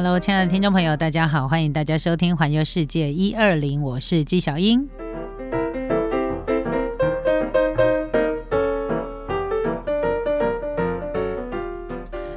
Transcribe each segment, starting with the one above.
Hello，亲爱的听众朋友，大家好，欢迎大家收听《环游世界一二零》，我是纪小英。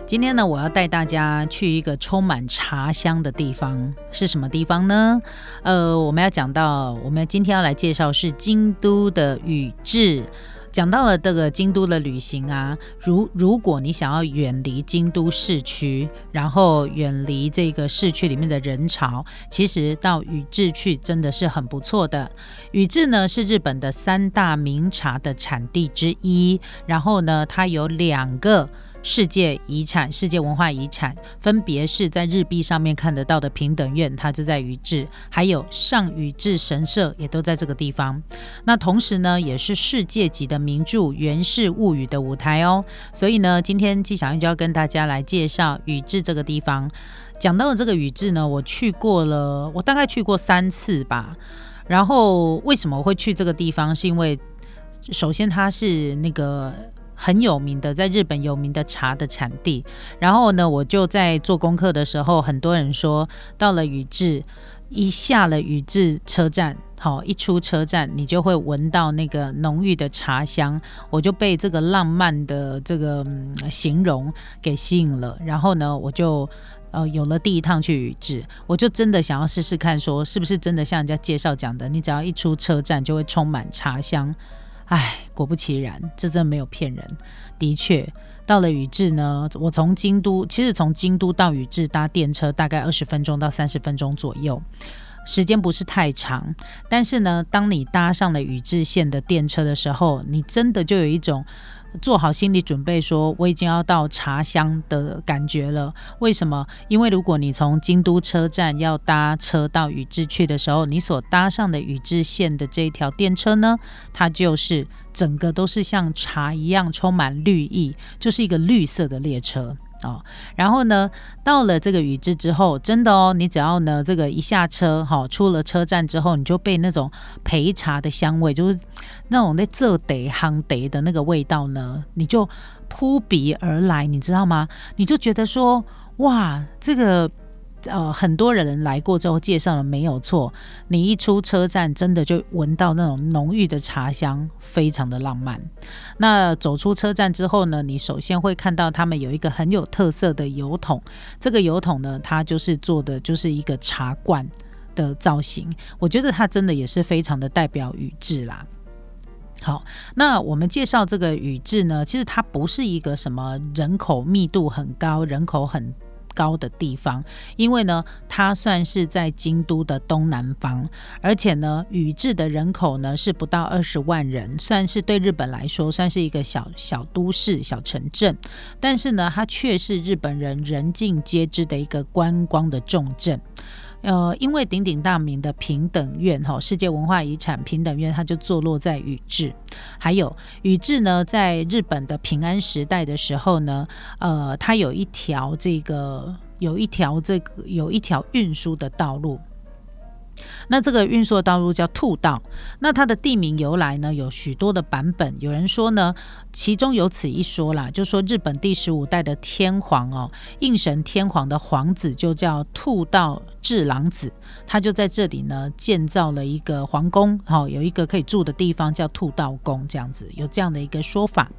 今天呢，我要带大家去一个充满茶香的地方，是什么地方呢？呃，我们要讲到，我们今天要来介绍是京都的宇治。讲到了这个京都的旅行啊，如如果你想要远离京都市区，然后远离这个市区里面的人潮，其实到宇治去真的是很不错的。宇治呢是日本的三大名茶的产地之一，然后呢，它有两个。世界遗产、世界文化遗产，分别是在日币上面看得到的平等院，它就在宇治；还有上宇治神社，也都在这个地方。那同时呢，也是世界级的名著《源氏物语》的舞台哦。所以呢，今天纪晓燕就要跟大家来介绍宇治这个地方。讲到了这个宇治呢，我去过了，我大概去过三次吧。然后为什么会去这个地方？是因为首先它是那个。很有名的，在日本有名的茶的产地。然后呢，我就在做功课的时候，很多人说到了宇治，一下了宇治车站，好，一出车站，你就会闻到那个浓郁的茶香。我就被这个浪漫的这个形容给吸引了。然后呢，我就呃有了第一趟去宇治，我就真的想要试试看，说是不是真的像人家介绍讲的，你只要一出车站就会充满茶香。唉，果不其然，这真没有骗人。的确，到了宇治呢，我从京都，其实从京都到宇治搭电车大概二十分钟到三十分钟左右，时间不是太长。但是呢，当你搭上了宇治线的电车的时候，你真的就有一种。做好心理准备，说我已经要到茶乡的感觉了。为什么？因为如果你从京都车站要搭车到宇治去的时候，你所搭上的宇治线的这一条电车呢，它就是整个都是像茶一样充满绿意，就是一个绿色的列车。哦，然后呢，到了这个宇治之后，真的哦，你只要呢这个一下车，哈，出了车站之后，你就被那种焙茶的香味，就是那种那浙得夯得的那个味道呢，你就扑鼻而来，你知道吗？你就觉得说，哇，这个。呃，很多人来过之后介绍了没有错，你一出车站，真的就闻到那种浓郁的茶香，非常的浪漫。那走出车站之后呢，你首先会看到他们有一个很有特色的油桶，这个油桶呢，它就是做的就是一个茶罐的造型，我觉得它真的也是非常的代表宇治啦。好，那我们介绍这个宇治呢，其实它不是一个什么人口密度很高，人口很。高的地方，因为呢，它算是在京都的东南方，而且呢，宇治的人口呢是不到二十万人，算是对日本来说算是一个小小都市、小城镇，但是呢，它却是日本人人尽皆知的一个观光的重镇。呃，因为鼎鼎大名的平等院哈，世界文化遗产平等院，它就坐落在宇治。还有宇治呢，在日本的平安时代的时候呢，呃，它有一条这个，有一条这个，有一条运输的道路。那这个运输道路叫兔道，那它的地名由来呢有许多的版本。有人说呢，其中有此一说啦，就说日本第十五代的天皇哦，应神天皇的皇子就叫兔道治郎子，他就在这里呢建造了一个皇宫，好有一个可以住的地方叫兔道宫，这样子有这样的一个说法。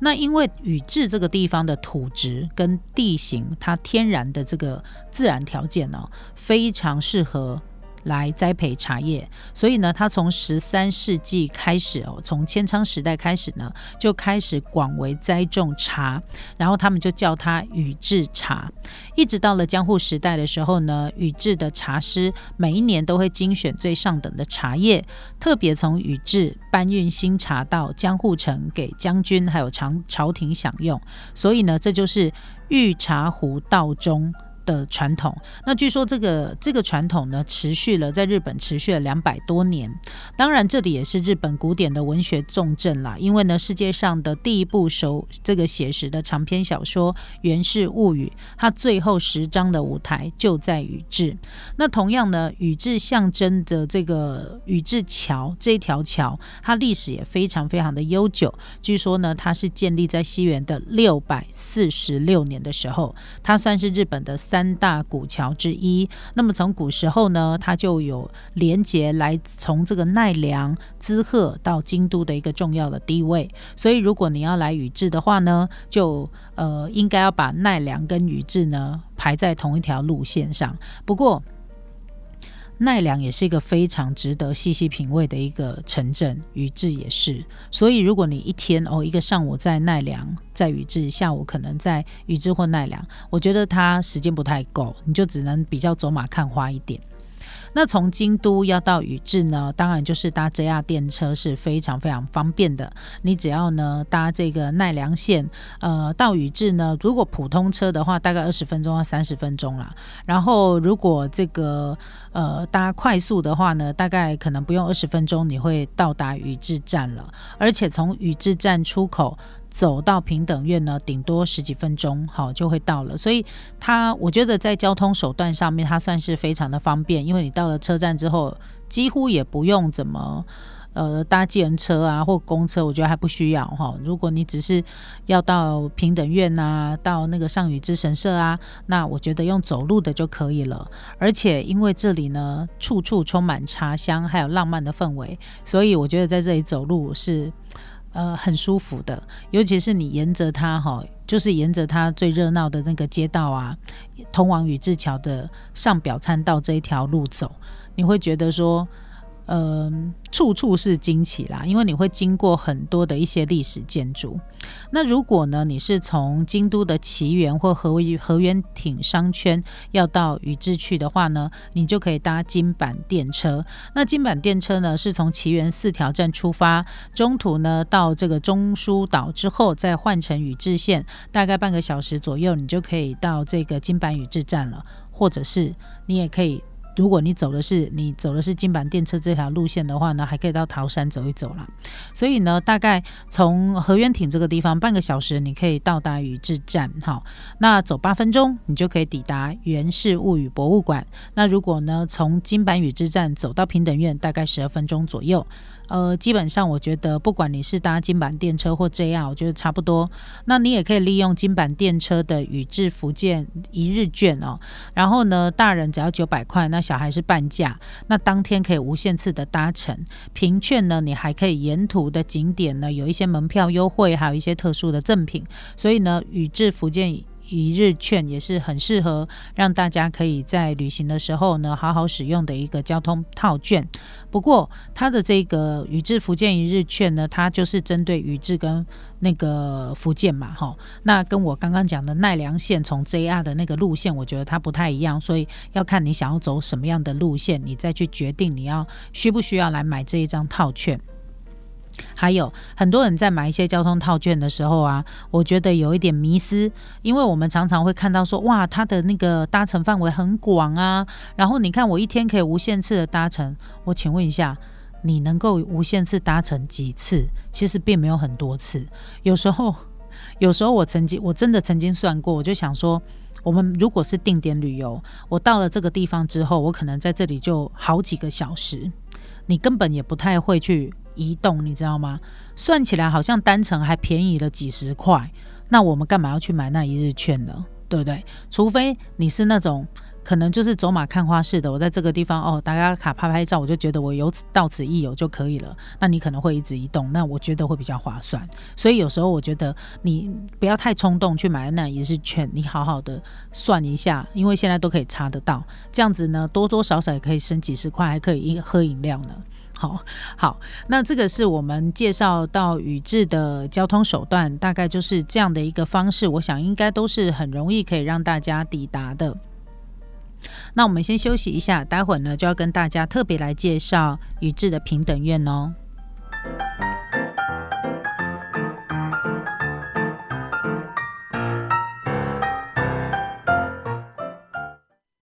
那因为宇治这个地方的土质跟地形，它天然的这个自然条件呢，非常适合。来栽培茶叶，所以呢，他从十三世纪开始哦，从千仓时代开始呢，就开始广为栽种茶，然后他们就叫它宇治茶。一直到了江户时代的时候呢，宇治的茶师每一年都会精选最上等的茶叶，特别从宇治搬运新茶到江户城给将军还有朝朝廷享用。所以呢，这就是御茶壶道中。的传统，那据说这个这个传统呢，持续了在日本持续了两百多年。当然，这里也是日本古典的文学重镇啦。因为呢，世界上的第一部手这个写实的长篇小说《源氏物语》，它最后十章的舞台就在宇治。那同样呢，宇治象征着这个宇治桥这条桥，它历史也非常非常的悠久。据说呢，它是建立在西元的六百四十六年的时候，它算是日本的。三大古桥之一。那么从古时候呢，它就有连接来从这个奈良、滋贺到京都的一个重要的地位。所以如果你要来宇治的话呢，就呃应该要把奈良跟宇治呢排在同一条路线上。不过。奈良也是一个非常值得细细品味的一个城镇，宇治也是。所以，如果你一天哦，一个上午在奈良，在宇治，下午可能在宇治或奈良，我觉得它时间不太够，你就只能比较走马看花一点。那从京都要到宇治呢，当然就是搭 JR 电车是非常非常方便的。你只要呢搭这个奈良线，呃，到宇治呢，如果普通车的话，大概二十分钟到三十分钟啦。然后如果这个呃搭快速的话呢，大概可能不用二十分钟，你会到达宇治站了。而且从宇治站出口。走到平等院呢，顶多十几分钟，好就会到了。所以它，我觉得在交通手段上面，它算是非常的方便。因为你到了车站之后，几乎也不用怎么呃搭计程车啊或公车，我觉得还不需要哈。如果你只是要到平等院啊，到那个上宇之神社啊，那我觉得用走路的就可以了。而且因为这里呢，处处充满茶香，还有浪漫的氛围，所以我觉得在这里走路是。呃，很舒服的，尤其是你沿着它哈，就是沿着它最热闹的那个街道啊，通往宇治桥的上表参道这一条路走，你会觉得说。嗯，处处是惊奇啦，因为你会经过很多的一些历史建筑。那如果呢，你是从京都的奇缘或和和园町商圈要到宇治去的话呢，你就可以搭金板电车。那金板电车呢，是从奇缘四条站出发，中途呢到这个中枢岛之后，再换乘宇治线，大概半个小时左右，你就可以到这个金板宇治站了。或者是你也可以。如果你走的是你走的是金板电车这条路线的话呢，还可以到桃山走一走啦。所以呢，大概从河源町这个地方半个小时，你可以到达宇治站。好，那走八分钟，你就可以抵达源氏物语博物馆。那如果呢，从金板宇治站走到平等院，大概十二分钟左右。呃，基本上我觉得，不管你是搭金板电车或 JR，我觉得差不多。那你也可以利用金板电车的宇治福建一日券哦。然后呢，大人只要九百块，那小孩是半价。那当天可以无限次的搭乘。凭券呢，你还可以沿途的景点呢有一些门票优惠，还有一些特殊的赠品。所以呢，宇治福建。一日券也是很适合让大家可以在旅行的时候呢好好使用的一个交通套券。不过它的这个宇治福建一日券呢，它就是针对宇治跟那个福建嘛，哈。那跟我刚刚讲的奈良线从 JR 的那个路线，我觉得它不太一样，所以要看你想要走什么样的路线，你再去决定你要需不需要来买这一张套券。还有很多人在买一些交通套券的时候啊，我觉得有一点迷失，因为我们常常会看到说，哇，它的那个搭乘范围很广啊，然后你看我一天可以无限次的搭乘，我请问一下，你能够无限次搭乘几次？其实并没有很多次，有时候，有时候我曾经我真的曾经算过，我就想说，我们如果是定点旅游，我到了这个地方之后，我可能在这里就好几个小时，你根本也不太会去。移动，你知道吗？算起来好像单程还便宜了几十块，那我们干嘛要去买那一日券呢？对不对？除非你是那种可能就是走马看花式的，我在这个地方哦，打卡拍拍照，我就觉得我有到此一游就可以了。那你可能会一直移动，那我觉得会比较划算。所以有时候我觉得你不要太冲动去买那一日券，你好好的算一下，因为现在都可以查得到，这样子呢多多少少也可以省几十块，还可以喝饮料呢。好好，那这个是我们介绍到宇治的交通手段，大概就是这样的一个方式。我想应该都是很容易可以让大家抵达的。那我们先休息一下，待会儿呢就要跟大家特别来介绍宇治的平等院哦。